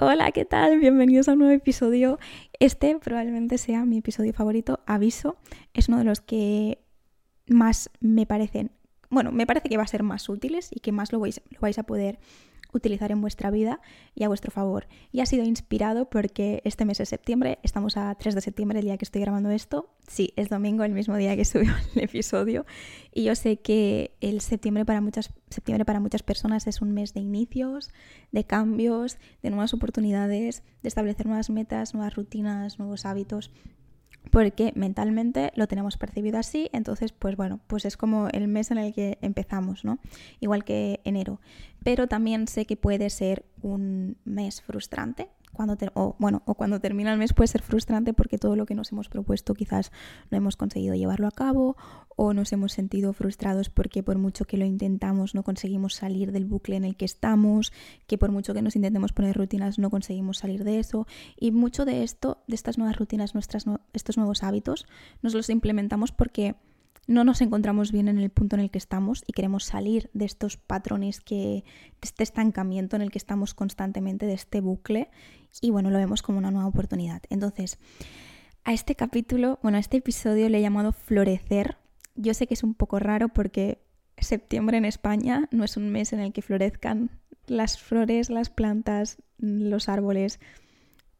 Hola, ¿qué tal? Bienvenidos a un nuevo episodio. Este probablemente sea mi episodio favorito, aviso. Es uno de los que más me parecen, bueno, me parece que va a ser más útiles y que más lo vais, lo vais a poder utilizar en vuestra vida y a vuestro favor. Y ha sido inspirado porque este mes es septiembre, estamos a 3 de septiembre, el día que estoy grabando esto. Sí, es domingo, el mismo día que subió el episodio. Y yo sé que el septiembre para muchas, septiembre para muchas personas es un mes de inicios, de cambios, de nuevas oportunidades, de establecer nuevas metas, nuevas rutinas, nuevos hábitos porque mentalmente lo tenemos percibido así, entonces pues bueno, pues es como el mes en el que empezamos, ¿no? Igual que enero. Pero también sé que puede ser un mes frustrante, cuando o, bueno, o cuando termina el mes puede ser frustrante porque todo lo que nos hemos propuesto quizás no hemos conseguido llevarlo a cabo o nos hemos sentido frustrados porque por mucho que lo intentamos no conseguimos salir del bucle en el que estamos, que por mucho que nos intentemos poner rutinas no conseguimos salir de eso y mucho de esto, de estas nuevas rutinas, nuestras, estos nuevos hábitos, nos los implementamos porque no nos encontramos bien en el punto en el que estamos y queremos salir de estos patrones que, de este estancamiento en el que estamos constantemente, de este bucle, y bueno, lo vemos como una nueva oportunidad. Entonces, a este capítulo, bueno, a este episodio le he llamado Florecer. Yo sé que es un poco raro porque septiembre en España no es un mes en el que florezcan las flores, las plantas, los árboles.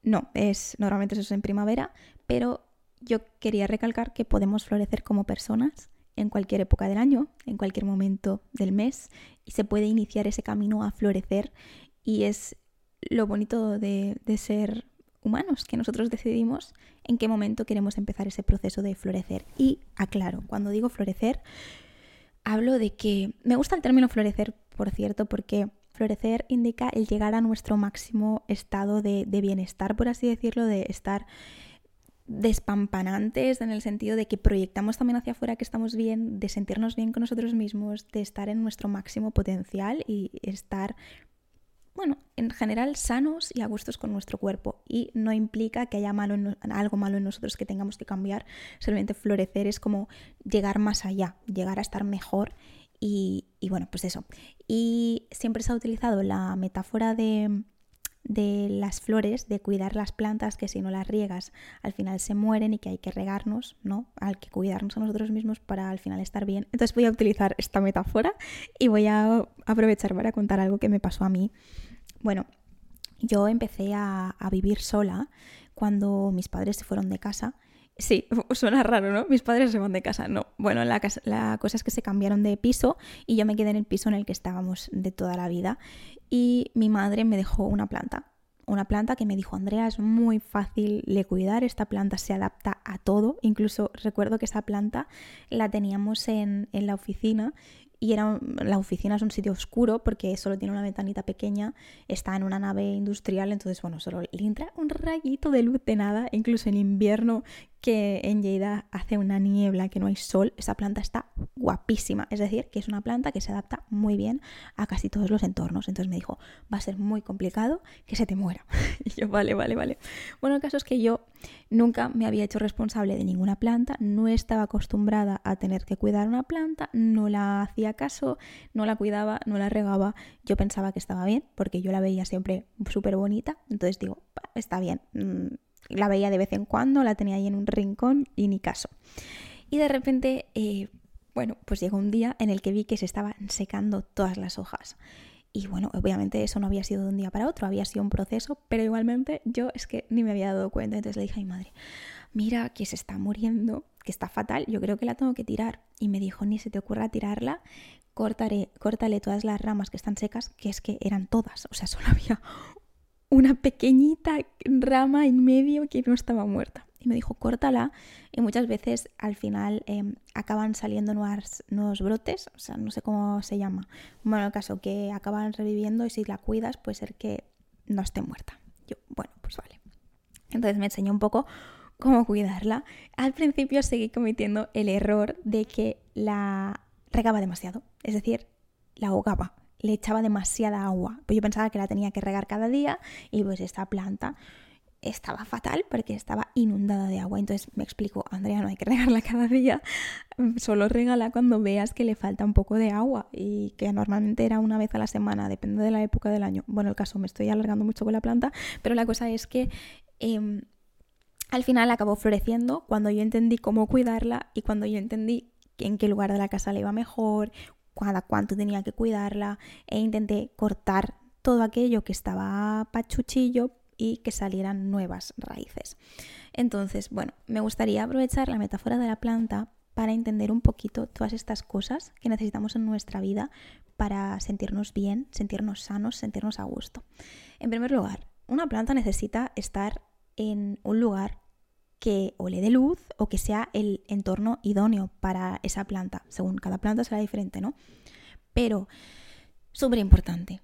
No, es normalmente eso es en primavera, pero yo quería recalcar que podemos florecer como personas en cualquier época del año, en cualquier momento del mes, y se puede iniciar ese camino a florecer. Y es lo bonito de, ser humanos, que nosotros decidimos en qué momento queremos empezar ese proceso de florecer. Y aclaro, cuando digo florecer, hablo de que me gusta el término florecer, por cierto, porque florecer indica el llegar a nuestro máximo estado de, de bienestar, por así decirlo, de estar despampanantes en el sentido de que proyectamos también hacia afuera que estamos bien, de sentirnos bien con nosotros mismos, de estar en nuestro máximo potencial y estar, bueno, en general sanos y a gustos con nuestro cuerpo. Y no implica que haya malo algo malo en nosotros que tengamos que cambiar, solamente florecer es como llegar más allá, llegar a estar mejor y, y bueno, pues eso. Y siempre se ha utilizado la metáfora de de las flores, de cuidar las plantas que si no las riegas al final se mueren y que hay que regarnos, ¿no? Hay que cuidarnos a nosotros mismos para al final estar bien. Entonces voy a utilizar esta metáfora y voy a aprovechar para contar algo que me pasó a mí. Bueno, yo empecé a, a vivir sola cuando mis padres se fueron de casa Sí, suena raro, ¿no? Mis padres se van de casa. No. Bueno, la, cosa es que se cambiaron de piso y yo me quedé en el piso en el que estábamos de toda la vida. Y mi madre me dejó una planta. Una planta que me dijo, Andrea, es muy fácil de cuidar, esta planta se adapta a todo. Incluso recuerdo que esa planta la teníamos en, en la oficina y era la oficina es un sitio oscuro porque solo tiene una ventanita pequeña, está en una nave industrial, entonces bueno, solo le entra un rayito de luz de nada, incluso en invierno que en Lleida hace una niebla, que no hay sol, esa planta está guapísima. Es decir, que es una planta que se adapta muy bien a casi todos los entornos. Entonces me dijo, va a ser muy complicado que se te muera. y yo, vale, vale, vale. Bueno, el caso es que yo nunca me había hecho responsable de ninguna planta, no estaba acostumbrada a tener que cuidar una planta, no la hacía caso, no la cuidaba, no la regaba. Yo pensaba que estaba bien, porque yo la veía siempre súper bonita. Entonces digo, está bien mm, la veía de vez en cuando, la tenía ahí en un rincón y ni caso. Y de repente, eh, bueno, pues llegó un día en el que vi que se estaban secando todas las hojas. Y bueno, obviamente eso no había sido de un día para otro, había sido un proceso, pero igualmente yo es que ni me había dado cuenta. Entonces le dije a mi madre, mira que se está muriendo, que está fatal, yo creo que la tengo que tirar. Y me dijo, ni se te ocurra tirarla, cortaré, córtale todas las ramas que están secas, que es que eran todas, o sea, solo había una pequeñita rama en medio que no estaba muerta. Y me dijo, córtala. Y muchas veces al final em, acaban saliendo nuevos brotes, o sea, no sé cómo se llama. Bueno, el caso que acaban reviviendo y si la cuidas puede ser que no esté muerta. Yo, bueno, pues vale. Entonces me enseñó un poco cómo cuidarla. Al principio seguí cometiendo el error de que la regaba demasiado, es decir, la ahogaba le echaba demasiada agua. Pues yo pensaba que la tenía que regar cada día y pues esta planta estaba fatal porque estaba inundada de agua. Entonces me explico, Andrea, no hay que regarla cada día, solo regala cuando veas que le falta un poco de agua y que normalmente era una vez a la semana, depende de la época del año. Bueno, el caso, me estoy alargando mucho con la planta, pero la cosa es que... Em, al final acabó floreciendo cuando yo entendí cómo cuidarla y cuando yo entendí en qué lugar de la casa le iba mejor, cada cuánto tenía que cuidarla e intenté cortar todo aquello que estaba pachuchillo y que salieran nuevas raíces. Entonces, bueno, me gustaría aprovechar la metáfora de la planta para entender un poquito todas estas cosas que necesitamos en nuestra vida para sentirnos bien, sentirnos sanos, sentirnos a gusto. En primer lugar, una planta necesita estar en un lugar que o le dé luz o que sea el entorno idóneo para esa planta. Según cada planta será diferente, ¿no? Pero, súper importante,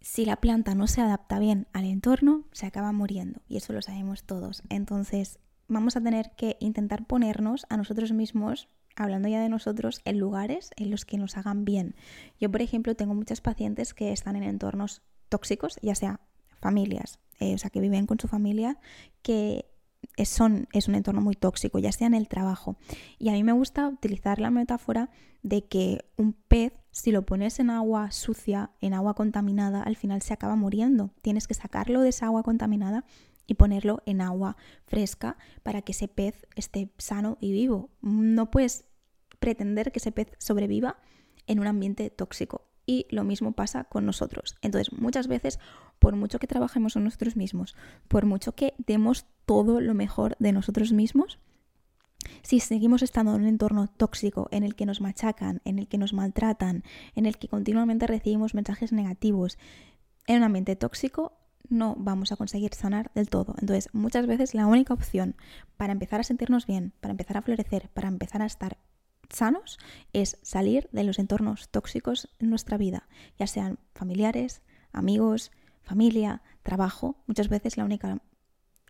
si la planta no se adapta bien al entorno, se acaba muriendo. Y eso lo sabemos todos. Entonces, vamos a tener que intentar ponernos a nosotros mismos, hablando ya de nosotros, en lugares en los que nos hagan bien. Yo, por ejemplo, tengo muchas pacientes que están en entornos tóxicos, ya sea familias, eh, o sea, que viven con su familia, que son, es un entorno muy tóxico, ya sea en el trabajo. Y a mí me gusta utilizar la metáfora de que un pez, si lo pones en agua sucia, en agua contaminada, al final se acaba muriendo. Tienes que sacarlo de esa agua contaminada y ponerlo en agua fresca para que ese pez esté sano y vivo. No puedes pretender que ese pez sobreviva en un ambiente tóxico. Y lo mismo pasa con nosotros. Entonces, muchas veces, por mucho que trabajemos en nosotros mismos, por mucho que demos todo lo mejor de nosotros mismos, si seguimos estando en un entorno tóxico en el que nos machacan, en el que nos maltratan, en el que continuamente recibimos mensajes negativos, en un ambiente tóxico, no vamos a conseguir sanar del todo. Entonces, muchas veces la única opción para empezar a sentirnos bien, para empezar a florecer, para empezar a estar sanos es salir de los entornos tóxicos en nuestra vida, ya sean familiares, amigos, familia, trabajo. Muchas veces la única,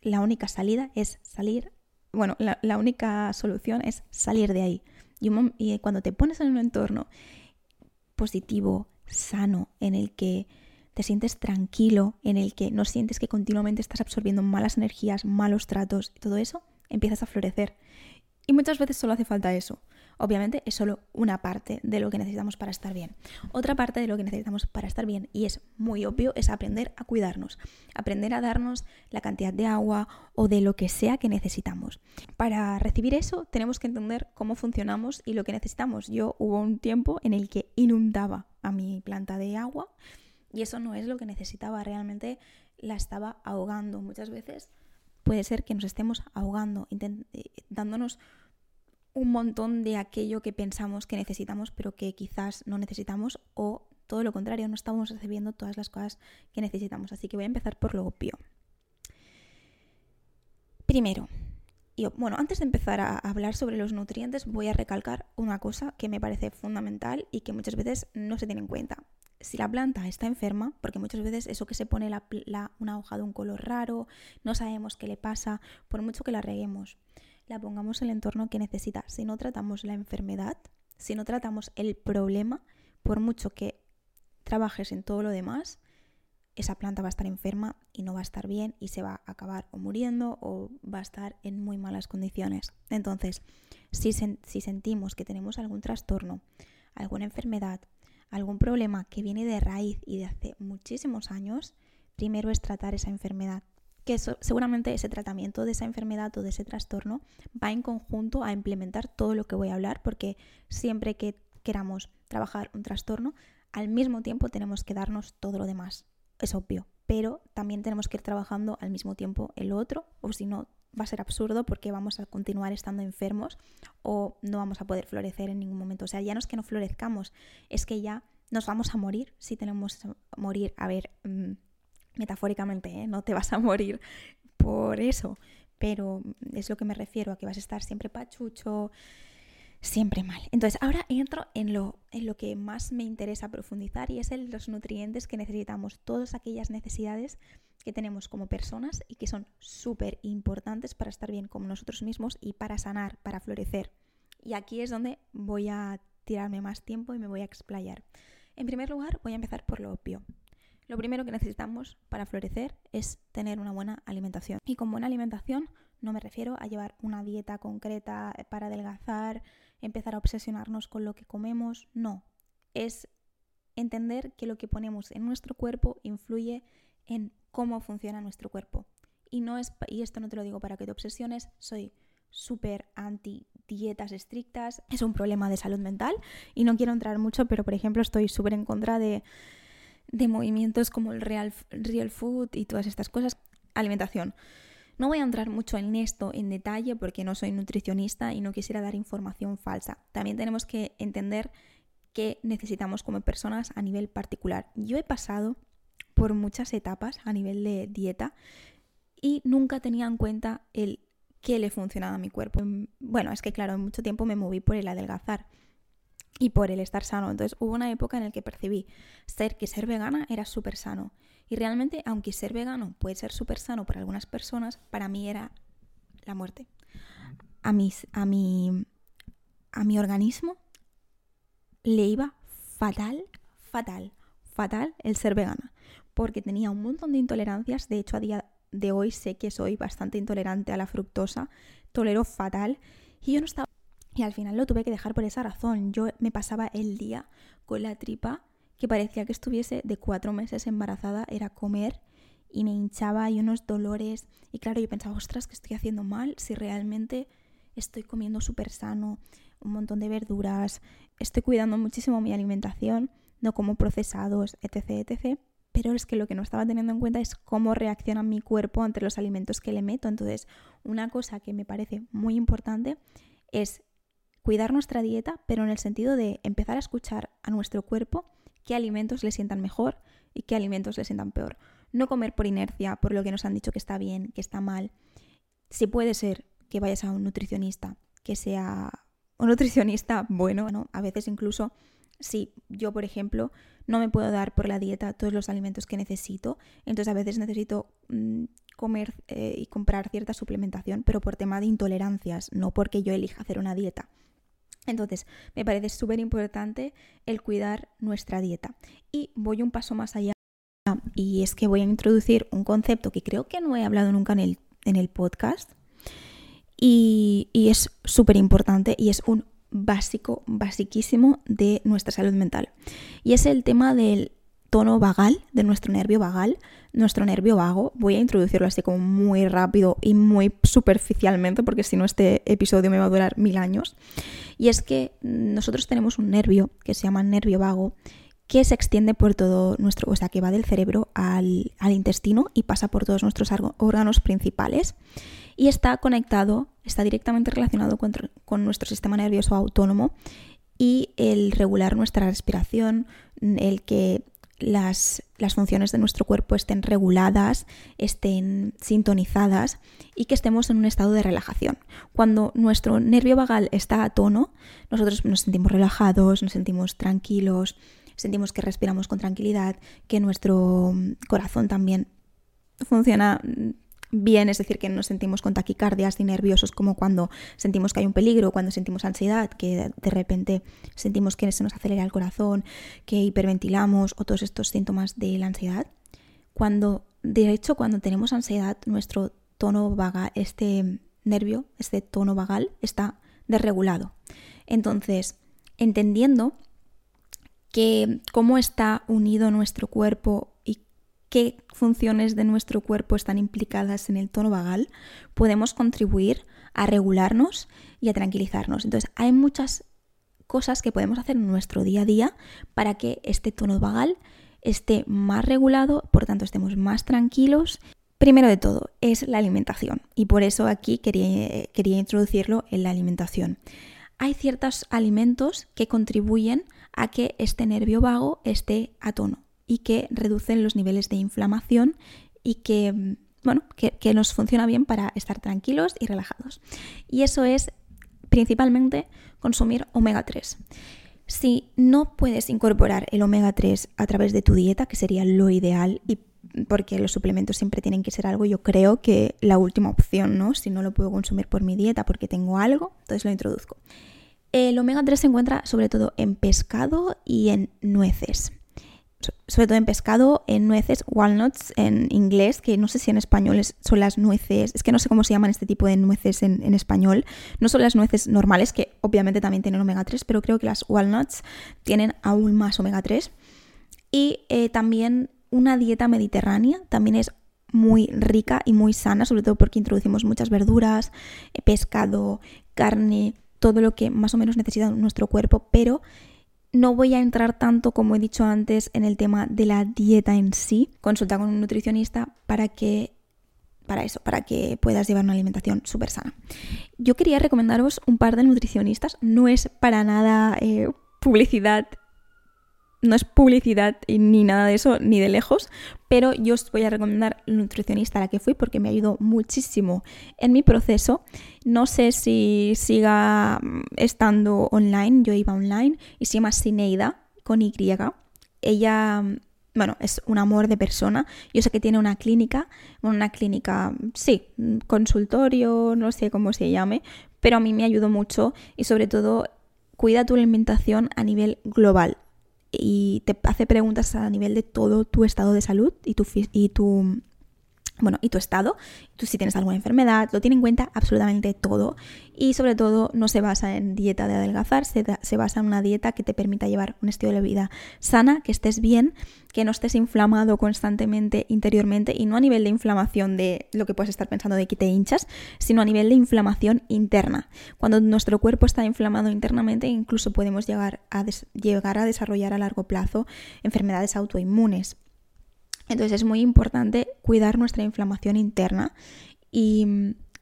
la única salida es salir, bueno, la, única solución es salir de ahí. Y, cuando te pones en un entorno positivo, sano, en el que te sientes tranquilo, en el que no sientes que continuamente estás absorbiendo malas energías, malos tratos y todo eso, empiezas a florecer. Y muchas veces solo hace falta eso. Obviamente es solo una parte de lo que necesitamos para estar bien. Otra parte de lo que necesitamos para estar bien, y es muy obvio, es aprender a cuidarnos, aprender a darnos la cantidad de agua o de lo que sea que necesitamos. Para recibir eso tenemos que entender cómo funcionamos y lo que necesitamos. Yo hubo un tiempo en el que inundaba a mi planta de agua y eso no es lo que necesitaba, realmente la estaba ahogando. Muchas veces puede ser que nos estemos ahogando, eh, dándonos un montón de aquello que pensamos que necesitamos, pero que quizás no necesitamos, o todo lo contrario, no estamos recibiendo todas las cosas que necesitamos. Así que voy a empezar por lo obvio. Primero, yo, bueno, antes de empezar a hablar sobre los nutrientes, voy a recalcar una cosa que me parece fundamental y que muchas veces no se tiene en cuenta. Si la planta está enferma, porque muchas veces eso que se pone una hoja de un color raro, no sabemos qué le pasa, por mucho que la reguemos, la pongamos en el entorno que necesita. Si no tratamos la enfermedad, si no tratamos el problema, por mucho que trabajes en todo lo demás, esa planta va a estar enferma y no va a estar bien y se va a acabar o muriendo o va a estar en muy malas condiciones. Entonces, si, si sentimos que tenemos algún trastorno, alguna enfermedad, algún problema que viene de raíz y de hace muchísimos años, primero es tratar esa enfermedad que seguramente ese tratamiento de esa enfermedad o de ese trastorno va en conjunto a implementar todo lo que voy a hablar, porque siempre que queramos trabajar un trastorno, al mismo tiempo tenemos que darnos todo lo demás. Es obvio, pero también tenemos que ir trabajando al mismo tiempo el otro, o si no, va a ser absurdo porque vamos a continuar estando enfermos o no vamos a poder florecer en ningún momento. O sea, ya no es que no florezcamos, es que ya nos vamos a morir si tenemos que morir. A ver, mm, metafóricamente, ¿eh? no te vas a morir por eso, pero es lo que me refiero a que vas a estar siempre pachucho, siempre mal. Entonces, ahora entro en lo, en lo que más me interesa profundizar y es en los nutrientes que necesitamos, todas aquellas necesidades que tenemos como personas y que son súper importantes para estar bien como nosotros mismos y para sanar, para florecer. Y aquí es donde voy a tirarme más tiempo y me voy a explayar. En primer lugar, voy a empezar por lo obvio. Lo primero que necesitamos para florecer es tener una buena alimentación. Y con buena alimentación no me refiero a llevar una dieta concreta para adelgazar, empezar a obsesionarnos con lo que comemos, no. Es entender que lo que ponemos en nuestro cuerpo influye en cómo funciona nuestro cuerpo. Y, no es, y esto no te lo digo para que te obsesiones, soy súper anti dietas estrictas, es un problema de salud mental y no quiero entrar mucho, pero por ejemplo estoy súper en contra de de movimientos como el real, real food y todas estas cosas. Alimentación. No voy a entrar mucho en esto en detalle porque no soy nutricionista y no quisiera dar información falsa. También tenemos que entender qué necesitamos como personas a nivel particular. Yo he pasado por muchas etapas a nivel de dieta y nunca tenía en cuenta el qué le funcionaba a mi cuerpo. Bueno, es que claro, en mucho tiempo me moví por el adelgazar y por el estar sano. Entonces hubo una época en la que percibí ser que ser vegana era súper sano. Y realmente, aunque ser vegano puede ser súper sano para algunas personas, para mí era la muerte. A, mis, a, mi, a mi organismo le iba fatal, fatal, fatal el ser vegana. Porque tenía un montón de intolerancias. De hecho, a día de hoy sé que soy bastante intolerante a la fructosa. Tolero fatal. Y yo no estaba y al final lo tuve que dejar por esa razón. Yo me pasaba el día con la tripa que parecía que estuviese de cuatro meses embarazada, era comer y me hinchaba y unos dolores. Y claro, yo pensaba, ostras, que estoy haciendo mal si realmente estoy comiendo súper sano, un montón de verduras, estoy cuidando muchísimo mi alimentación, no como procesados, etc, etc. Pero es que lo que no estaba teniendo en cuenta es cómo reacciona mi cuerpo ante los alimentos que le meto. Entonces, una cosa que me parece muy importante es cuidar nuestra dieta, pero en el sentido de empezar a escuchar a nuestro cuerpo qué alimentos le sientan mejor y qué alimentos le sientan peor. No comer por inercia, por lo que nos han dicho que está bien, que está mal. Si puede ser que vayas a un nutricionista, que sea un nutricionista bueno, ¿no? A veces incluso si yo, por ejemplo, no me puedo dar por la dieta todos los alimentos que necesito, entonces a veces necesito mm, comer eh, y comprar cierta suplementación, pero por tema de intolerancias, no porque yo elija hacer una dieta. Entonces, me parece súper importante el cuidar nuestra dieta. Y voy un paso más allá y es que voy a introducir un concepto que creo que no he hablado nunca en el, en el podcast y, y es súper importante y es un básico, basiquísimo de nuestra salud mental. Y es el tema del tono vagal, de nuestro nervio vagal, nuestro nervio vago. Voy a introducirlo así como muy rápido y muy superficialmente, porque si no este episodio me va a durar mil años. Y es que nosotros tenemos un nervio que se llama nervio vago, que se extiende por todo nuestro, o sea, que va del cerebro al, intestino y pasa por todos nuestros órganos principales. Y está conectado, está directamente relacionado con, con nuestro sistema nervioso autónomo y el regular nuestra respiración, el que las, funciones de nuestro cuerpo estén reguladas, estén sintonizadas y que estemos en un estado de relajación. Cuando nuestro nervio vagal está a tono, nosotros nos sentimos relajados, nos sentimos tranquilos, sentimos que respiramos con tranquilidad, que nuestro corazón también funciona bien, es decir, que nos sentimos con taquicardias y nerviosos como cuando sentimos que hay un peligro, cuando sentimos ansiedad, que de repente sentimos que se nos acelera el corazón, que hiperventilamos o todos estos síntomas de la ansiedad. Cuando, de hecho, cuando tenemos ansiedad, nuestro tono vagal, este nervio, este tono vagal, está desregulado. Entonces, entendiendo que cómo está unido nuestro cuerpo qué funciones de nuestro cuerpo están implicadas en el tono vagal, podemos contribuir a regularnos y a tranquilizarnos. Entonces, hay muchas cosas que podemos hacer en nuestro día a día para que este tono vagal esté más regulado, por tanto estemos más tranquilos. Primero de todo es la alimentación y por eso aquí quería, quería introducirlo en la alimentación. Hay ciertos alimentos que contribuyen a que este nervio vago esté a tono y que reducen los niveles de inflamación y que, bueno, que, nos funciona bien para estar tranquilos y relajados. Y eso es principalmente consumir omega 3. Si no puedes incorporar el omega 3 a través de tu dieta, que sería lo ideal, y porque los suplementos siempre tienen que ser algo, yo creo que la última opción, ¿no? Si no lo puedo consumir por mi dieta porque tengo algo, entonces lo introduzco. El omega 3 se encuentra sobre todo en pescado y en nueces. Sobre todo en pescado, en nueces, walnuts en inglés, que no sé si en español son las nueces, es que no sé cómo se llaman este tipo de nueces en, español, no son las nueces normales, que obviamente también tienen omega 3, pero creo que las walnuts tienen aún más omega 3. Y eh, también una dieta mediterránea también es muy rica y muy sana, sobre todo porque introducimos muchas verduras, eh, pescado, carne, todo lo que más o menos necesita nuestro cuerpo, pero no voy a entrar tanto, como he dicho antes, en el tema de la dieta en sí. Consulta con un nutricionista para que para eso, para que puedas llevar una alimentación súper sana. Yo quería recomendaros un par de nutricionistas, no es para nada eh, publicidad no es publicidad ni nada de eso, ni de lejos, pero yo os voy a recomendar el nutricionista a la que fui porque me ayudó muchísimo en mi proceso. No sé si siga mm, estando online, yo iba online, y se llama Sineida con Y. Ella, mm, bueno, es un amor de persona. Yo sé que tiene una clínica, una clínica, sí, consultorio, no sé cómo se llame, pero a mí me ayudó mucho y sobre todo cuida tu alimentación a nivel global y te hace preguntas a nivel de todo tu estado de salud y tu, y tu bueno, y tu estado, tú si tienes alguna enfermedad, lo tiene en cuenta absolutamente todo y sobre todo no se basa en dieta de adelgazar, se, se, basa en una dieta que te permita llevar un estilo de vida sana, que estés bien, que no estés inflamado constantemente interiormente y no a nivel de inflamación de lo que puedes estar pensando de que te hinchas, sino a nivel de inflamación interna. Cuando nuestro cuerpo está inflamado internamente, incluso podemos llegar a, llegar a desarrollar a largo plazo enfermedades autoinmunes. Entonces es muy importante cuidar nuestra inflamación interna y,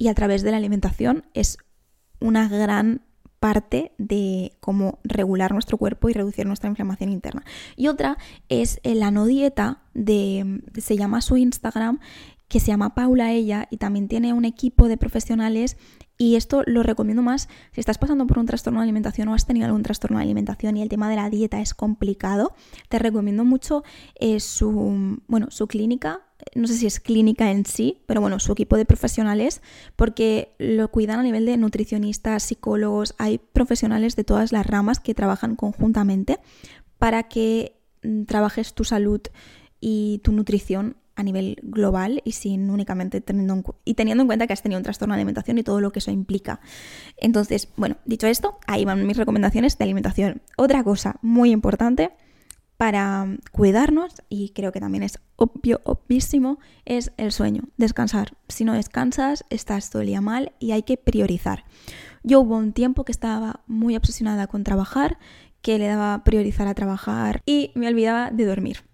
a través de la alimentación es una gran parte de cómo regular nuestro cuerpo y reducir nuestra inflamación interna. Y otra es la no dieta de se llama su Instagram que se llama Paula ella y también tiene un equipo de profesionales y esto lo recomiendo más si estás pasando por un trastorno de alimentación o has tenido algún trastorno de alimentación y el tema de la dieta es complicado. Te recomiendo mucho eh, su, bueno, su clínica, no sé si es clínica en sí, pero bueno, su equipo de profesionales, porque lo cuidan a nivel de nutricionistas, psicólogos, hay profesionales de todas las ramas que trabajan conjuntamente para que mm, trabajes tu salud y tu nutrición a nivel global y sin únicamente teniendo y teniendo en cuenta que has tenido un trastorno de alimentación y todo lo que eso implica. Entonces, bueno, dicho esto, ahí van mis recomendaciones de alimentación. Otra cosa muy importante para cuidarnos, y creo que también es obvio, obvísimo, es el sueño, descansar. Si no descansas, estás todo el día mal y hay que priorizar. Yo hubo un tiempo que estaba muy obsesionada con trabajar, que le daba priorizar a trabajar y me olvidaba de dormir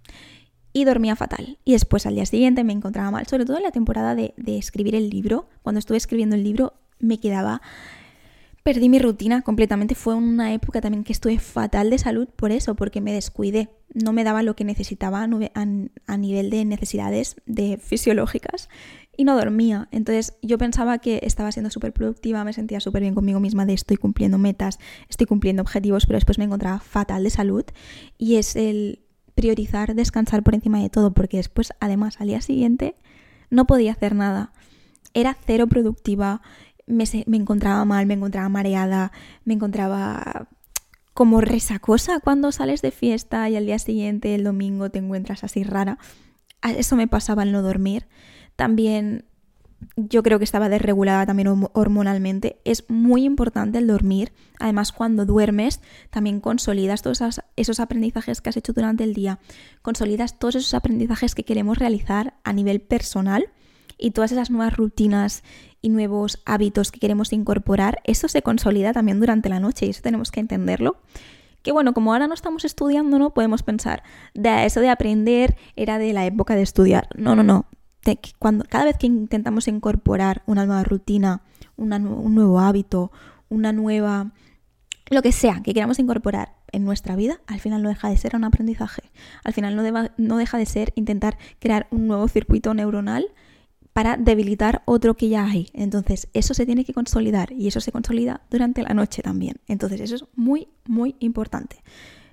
y dormía fatal. Y después al día siguiente me encontraba mal, sobre todo en la temporada de, escribir el libro. Cuando estuve escribiendo el libro me quedaba... Perdí mi rutina completamente. Fue una época también que estuve fatal de salud por eso, porque me descuidé. No me daba lo que necesitaba a, nivel de necesidades de fisiológicas y no dormía. Entonces yo pensaba que estaba siendo súper productiva, me sentía súper bien conmigo misma de estoy cumpliendo metas, estoy cumpliendo objetivos, pero después me encontraba fatal de salud y es el priorizar descansar por encima de todo, porque después, además, al día siguiente no podía hacer nada. Era cero productiva, me, me encontraba mal, me encontraba mareada, me encontraba como resacosa cuando sales de fiesta y al día siguiente, el domingo, te encuentras así rara. Eso me pasaba al no dormir. También yo creo que estaba desregulada también hormonalmente. Es muy importante el dormir. Además, cuando duermes, también consolidas todos esos aprendizajes que has hecho durante el día. Consolidas todos esos aprendizajes que queremos realizar a nivel personal y todas esas nuevas rutinas y nuevos hábitos que queremos incorporar. Eso se consolida también durante la noche y eso tenemos que entenderlo. Que bueno, como ahora no estamos estudiando, ¿no? Podemos pensar, de eso de aprender era de la época de estudiar. No, no, no cuando, cada vez que intentamos incorporar una nueva rutina, un nuevo hábito, una nueva, lo que sea que queramos incorporar en nuestra vida, al final no deja de ser un aprendizaje. Al final no, no deja de ser intentar crear un nuevo circuito neuronal para debilitar otro que ya hay. Entonces, eso se tiene que consolidar y eso se consolida durante la noche también. Entonces, eso es muy, muy importante.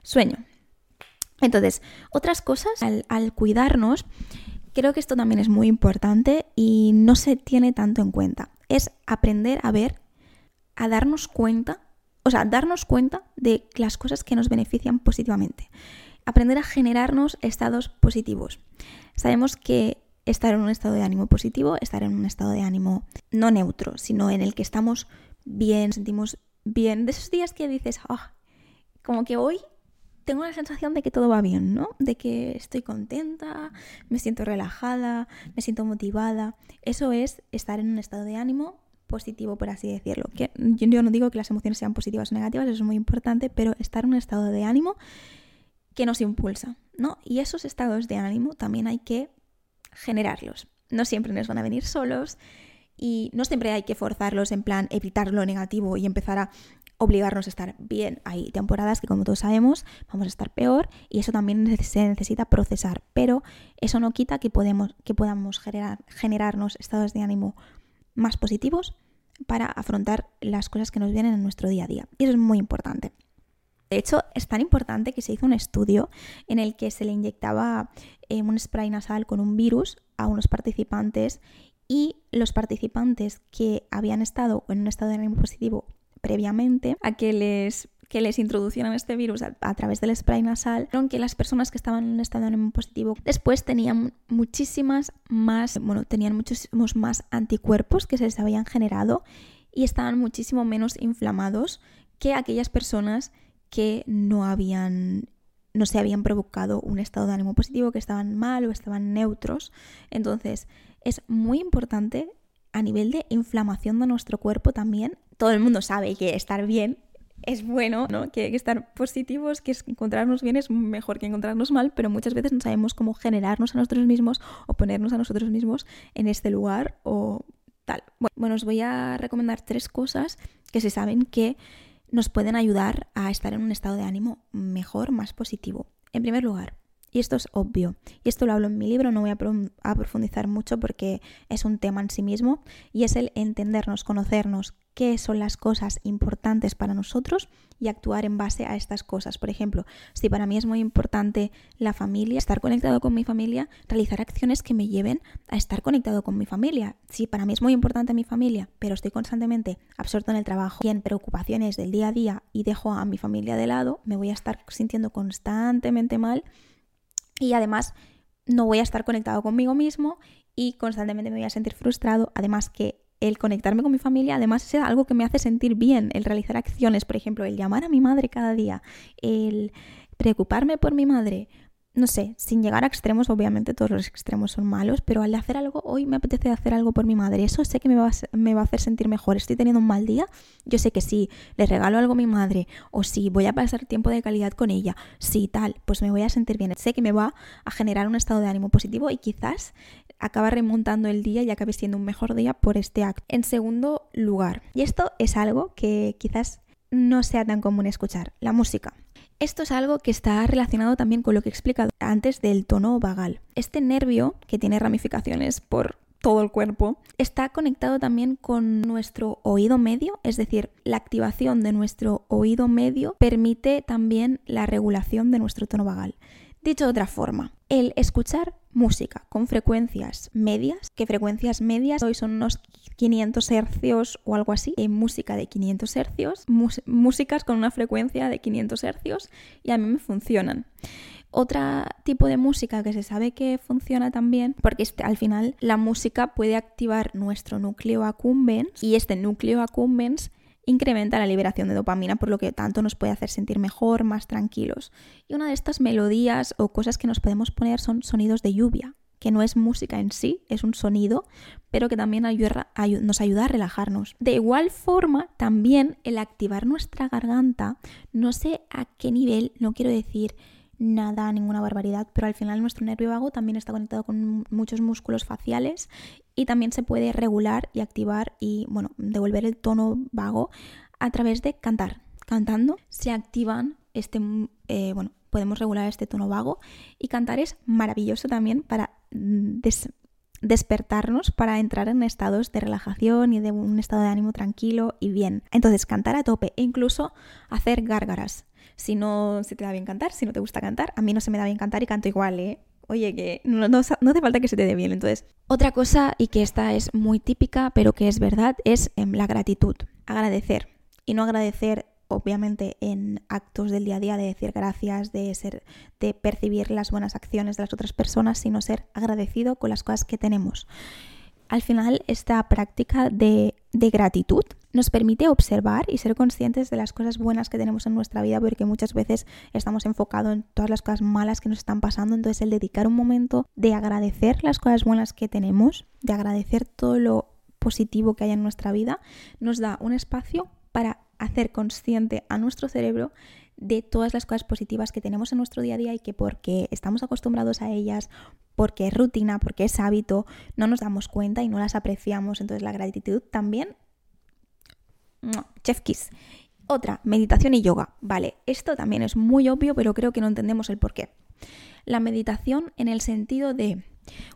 Sueño. Entonces, otras cosas al, al cuidarnos Creo que esto también es muy importante y no se tiene tanto en cuenta. Es aprender a ver, a darnos cuenta, o sea, darnos cuenta de las cosas que nos benefician positivamente. aprender a generarnos estados positivos. Sabemos que estar en un estado de ánimo positivo, estar en un estado de ánimo no neutro, sino en el que estamos bien, sentimos bien. De esos días que dices, ah, como que hoy tengo la sensación de que todo va bien, ¿no? De que estoy contenta, me siento relajada, me siento motivada. Eso es estar en un estado de ánimo positivo, por así decirlo. Yo no digo que las emociones sean positivas o negativas, eso es muy importante, pero estar en un estado de ánimo que nos impulsa, ¿no? Y esos estados de ánimo también hay que generarlos. No siempre nos van a venir solos y no siempre hay que forzarlos en plan evitar lo negativo y empezar a obligarnos a estar bien. Hay temporadas que, como todos sabemos, vamos a estar peor y eso también se necesita procesar. Pero eso no quita que, podemos, que podamos generar, generarnos estados de ánimo más positivos para afrontar las cosas que nos vienen en nuestro día a día. Y eso es muy importante. De hecho, es tan importante que se hizo un estudio en el que se le inyectaba eh, un spray nasal con un virus a unos participantes y los participantes que habían estado en un estado de ánimo positivo previamente a que les que les introducieran este virus a, través del spray nasal, que las personas que estaban en un estado de ánimo positivo después tenían muchísimas más, bueno, tenían muchísimos más anticuerpos que se les habían generado y estaban muchísimo menos inflamados que aquellas personas que no habían no se habían provocado un estado de ánimo positivo, que estaban mal o estaban neutros. Entonces, es muy importante a nivel de inflamación de nuestro cuerpo también. Todo el mundo sabe que estar bien es bueno, ¿no? Que, que estar positivos, que encontrarnos bien es mejor que encontrarnos mal, pero muchas veces no sabemos cómo generarnos a nosotros mismos o ponernos a nosotros mismos en este lugar o tal. Bueno, os voy a recomendar tres cosas que se saben que nos pueden ayudar a estar en un estado de ánimo mejor, más positivo. En primer lugar, y esto es obvio, y esto lo hablo en mi libro, no voy a, profundizar mucho porque es un tema en sí mismo, y es el entendernos, conocernos, qué son las cosas importantes para nosotros y actuar en base a estas cosas. Por ejemplo, si para mí es muy importante la familia, estar conectado con mi familia, realizar acciones que me lleven a estar conectado con mi familia. Si para mí es muy importante mi familia, pero estoy constantemente absorto en el trabajo y en preocupaciones del día a día y dejo a mi familia de lado, me voy a estar sintiendo constantemente mal y además no voy a estar conectado conmigo mismo y constantemente me voy a sentir frustrado, además que el conectarme con mi familia además es algo que me hace sentir bien, el realizar acciones, por ejemplo, el llamar a mi madre cada día, el preocuparme por mi madre, no sé, sin llegar a extremos, obviamente todos los extremos son malos, pero al hacer algo, hoy me apetece hacer algo por mi madre, eso sé que me va, a, hacer sentir mejor, estoy teniendo un mal día, yo sé que si le regalo algo a mi madre o si voy a pasar tiempo de calidad con ella, si tal, pues me voy a sentir bien, sé que me va a generar un estado de ánimo positivo y quizás acaba remontando el día y acabe siendo un mejor día por este acto. En segundo lugar, y esto es algo que quizás no sea tan común escuchar, la música. Esto es algo que está relacionado también con lo que he explicado antes del tono vagal. Este nervio, que tiene ramificaciones por todo el cuerpo, está conectado también con nuestro oído medio, es decir, la activación de nuestro oído medio permite también la regulación de nuestro tono vagal. Dicho de otra forma, el escuchar música con frecuencias medias, que frecuencias medias hoy son unos 500 hercios o algo así, en música de 500 hercios, músicas con una frecuencia de 500 hercios y a mí me funcionan. Otro tipo de música que se sabe que funciona también, porque al final la música puede activar nuestro núcleo accumbens y este núcleo accumbens incrementa la liberación de dopamina, por lo que tanto nos puede hacer sentir mejor, más tranquilos. Y una de estas melodías o cosas que nos podemos poner son sonidos de lluvia, que no es música en sí, es un sonido, pero que también nos ayuda a relajarnos. De igual forma, también el activar nuestra garganta, no sé a qué nivel, no quiero decir nada, ninguna barbaridad, pero al final nuestro nervio vago también está conectado con muchos músculos faciales y también se puede regular y activar y, bueno, devolver el tono vago a través de cantar. Cantando se activan este, eh, bueno, podemos regular este tono vago y cantar es maravilloso también para despertarnos, para entrar en estados de relajación y de un estado de ánimo tranquilo y bien. Entonces, cantar a tope e incluso hacer gárgaras. Si no se te da bien cantar, si no te gusta cantar, a mí no se me da bien cantar y canto igual, ¿eh? oye, que no, no, hace falta que se te dé bien. Entonces, otra cosa, y que esta es muy típica, pero que es verdad, es em, la gratitud. Agradecer. Y no agradecer obviamente en actos del día a día de decir gracias, de ser, de percibir las buenas acciones de las otras personas, sino ser agradecido con las cosas que tenemos. Al final, esta práctica de, de gratitud nos permite observar y ser conscientes de las cosas buenas que tenemos en nuestra vida, porque muchas veces estamos enfocados en todas las cosas malas que nos están pasando. Entonces, el dedicar un momento de agradecer las cosas buenas que tenemos, de agradecer todo lo positivo que hay en nuestra vida, nos da un espacio para hacer consciente a nuestro cerebro de todas las cosas positivas que tenemos en nuestro día a día y que porque estamos acostumbrados a ellas, porque es rutina, porque es hábito, no nos damos cuenta y no las apreciamos. Entonces la gratitud también... Chef Kiss. Otra, meditación y yoga. Vale, esto también es muy obvio, pero creo que no entendemos el por qué. La meditación en el sentido de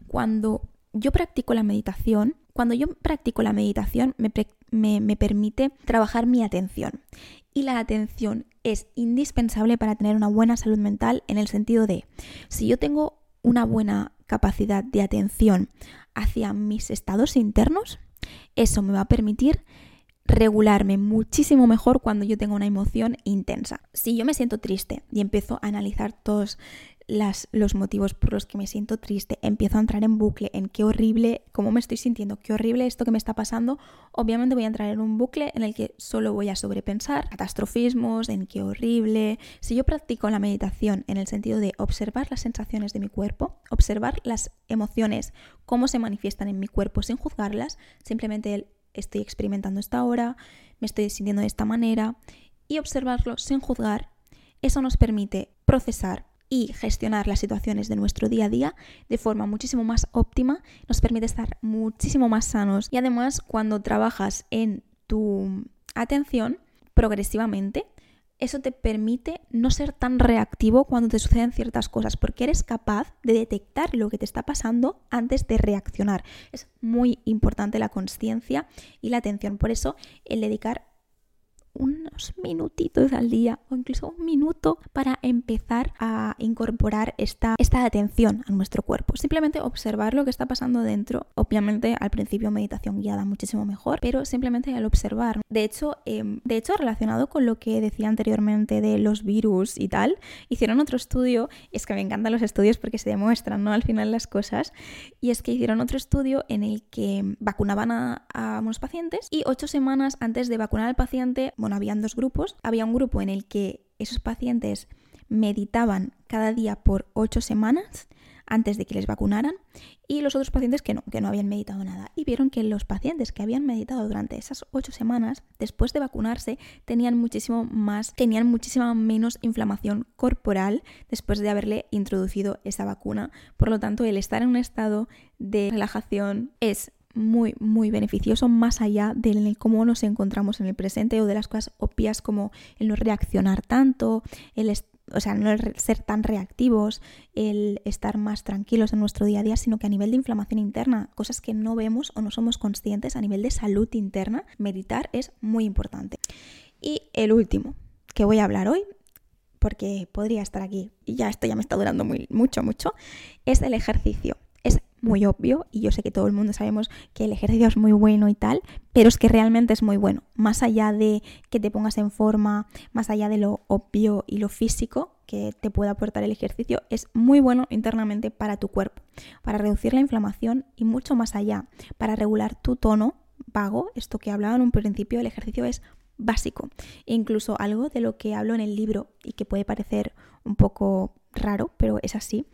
cuando yo practico la meditación, cuando yo practico la meditación me, permite trabajar mi atención. Y la atención es indispensable para tener una buena salud mental en el sentido de, si yo tengo una buena capacidad de atención hacia mis estados internos, eso me va a permitir regularme muchísimo mejor cuando yo tengo una emoción intensa. Si yo me siento triste y empiezo a analizar todos las, los motivos por los que me siento triste, empiezo a entrar en bucle, en qué horrible, cómo me estoy sintiendo, qué horrible esto que me está pasando, obviamente voy a entrar en un bucle en el que solo voy a sobrepensar catastrofismos, en qué horrible. Si yo practico la meditación en el sentido de observar las sensaciones de mi cuerpo, observar las emociones, cómo se manifiestan en mi cuerpo sin juzgarlas, simplemente estoy experimentando esta hora, me estoy sintiendo de esta manera y observarlo sin juzgar, eso nos permite procesar y gestionar las situaciones de nuestro día a día de forma muchísimo más óptima, nos permite estar muchísimo más sanos y además cuando trabajas en tu atención progresivamente, eso te permite no ser tan reactivo cuando te suceden ciertas cosas, porque eres capaz de detectar lo que te está pasando antes de reaccionar. Es muy importante la conciencia y la atención. Por eso el dedicar unos minutitos al día o incluso un minuto para empezar a incorporar esta, esta atención a nuestro cuerpo. Simplemente observar lo que está pasando dentro. Obviamente al principio meditación guiada muchísimo mejor, pero simplemente al observar. De hecho, em, de hecho relacionado con lo que decía anteriormente de los virus y tal, hicieron otro estudio, es que me encantan los estudios porque se demuestran, ¿no? Al final las cosas, y es que hicieron otro estudio en el que vacunaban a, a unos pacientes y ocho semanas antes de vacunar al paciente bueno, habían dos grupos. Había un grupo en el que esos pacientes meditaban cada día por ocho semanas antes de que les vacunaran y los otros pacientes que no, que no habían meditado nada. Y vieron que los pacientes que habían meditado durante esas ocho semanas, después de vacunarse, tenían muchísimo más, tenían muchísima menos inflamación corporal después de haberle introducido esa vacuna. Por lo tanto, el estar en un estado de relajación es muy, muy beneficioso más allá de cómo nos encontramos en el presente o de las cosas obvias como el no reaccionar tanto, el o sea, no ser tan reactivos, el estar más tranquilos en nuestro día a día, sino que a nivel de inflamación interna, cosas que no vemos o no somos conscientes, a nivel de salud interna, meditar es muy importante. Y el último que voy a hablar hoy, porque podría estar aquí y ya esto ya me está durando muy, mucho, mucho, es el ejercicio muy obvio y yo sé que todo el mundo sabemos que el ejercicio es muy bueno y tal, pero es que realmente es muy bueno. Más allá de que te pongas en forma, más allá de lo obvio y lo físico que te puede aportar el ejercicio, es muy bueno internamente para tu cuerpo, para reducir la inflamación y mucho más allá, para regular tu tono vago, esto que hablaba en un principio, el ejercicio es básico. E incluso algo de lo que hablo en el libro y que puede parecer un poco raro, pero es así,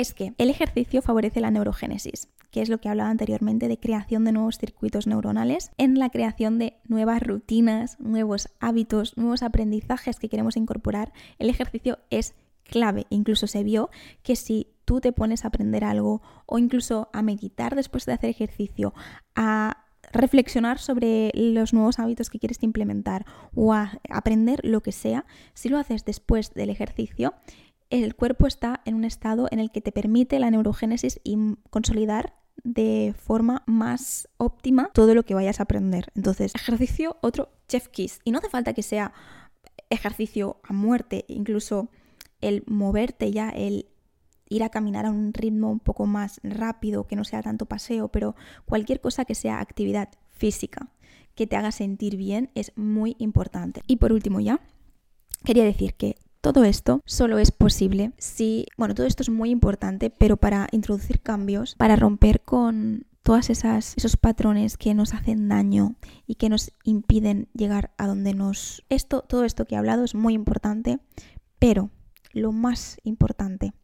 es que el ejercicio favorece la neurogénesis, que es lo que hablaba anteriormente de creación de nuevos circuitos neuronales, en la creación de nuevas rutinas, nuevos hábitos, nuevos aprendizajes que queremos incorporar. El ejercicio es clave. Incluso se vio que si tú te pones a aprender algo o incluso a meditar después de hacer ejercicio, a reflexionar sobre los nuevos hábitos que quieres implementar o a aprender lo que sea, si lo haces después del ejercicio, el cuerpo está en un estado en el que te permite la neurogénesis y consolidar de forma más óptima todo lo que vayas a aprender. Entonces, ejercicio, otro chef kiss. Y no hace falta que sea ejercicio a muerte, incluso el moverte ya, el ir a caminar a un ritmo un poco más rápido, que no sea tanto paseo, pero cualquier cosa que sea actividad física que te haga sentir bien es muy importante. Y por último ya, quería decir que todo esto solo es posible si, bueno, todo esto es muy importante, pero para introducir cambios, para romper con todas esas esos patrones que nos hacen daño y que nos impiden llegar a donde nos esto todo esto que he hablado es muy importante, pero lo más importante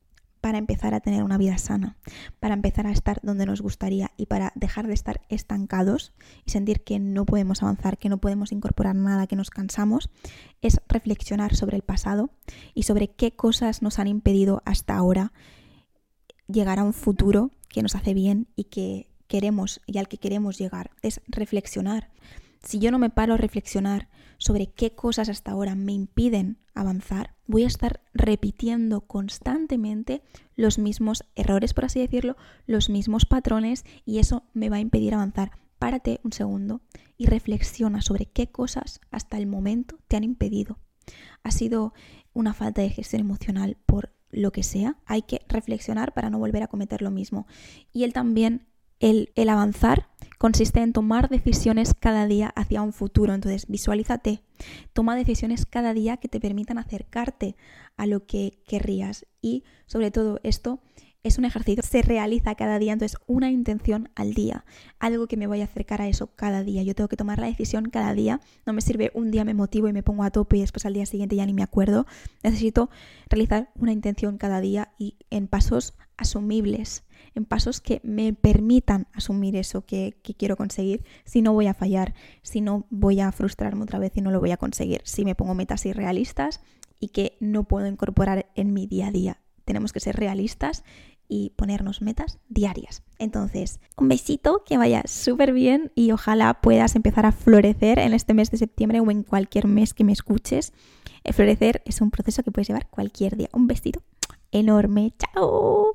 para empezar a tener una vida sana, para empezar a estar donde nos gustaría y para dejar de estar estancados y sentir que no podemos avanzar, que no podemos incorporar nada, que nos cansamos, es reflexionar sobre el pasado y sobre qué cosas nos han impedido hasta ahora llegar a un futuro que nos hace bien y que queremos y al que queremos llegar. Es reflexionar. Si yo no me paro a reflexionar sobre qué cosas hasta ahora me impiden avanzar, voy a estar repitiendo constantemente los mismos errores, por así decirlo, los mismos patrones y eso me va a impedir avanzar. Párate un segundo y reflexiona sobre qué cosas hasta el momento te han impedido. Ha sido una falta de gestión emocional por lo que sea, hay que reflexionar para no volver a cometer lo mismo. Y él también el, avanzar consiste en tomar decisiones cada día hacia un futuro. Entonces, visualízate, toma decisiones cada día que te permitan acercarte a lo que querrías. Y sobre todo esto es un ejercicio se realiza cada día, entonces una intención al día, algo que me vaya a acercar a eso cada día. Yo tengo que tomar la decisión cada día, no me sirve un día me motivo y me pongo a tope y después al día siguiente ya ni me acuerdo. Necesito realizar una intención cada día y en pasos asumibles en pasos que me permitan asumir eso que, quiero conseguir, si no voy a fallar, si no voy a frustrarme otra vez y no lo voy a conseguir, si me pongo metas irrealistas y que no puedo incorporar en mi día a día. Tenemos que ser realistas y ponernos metas diarias. Entonces, un besito, que vaya súper bien y ojalá puedas empezar a florecer en este mes de septiembre o en cualquier mes que me escuches. El florecer es un proceso que puedes llevar cualquier día. Un besito enorme. Chao.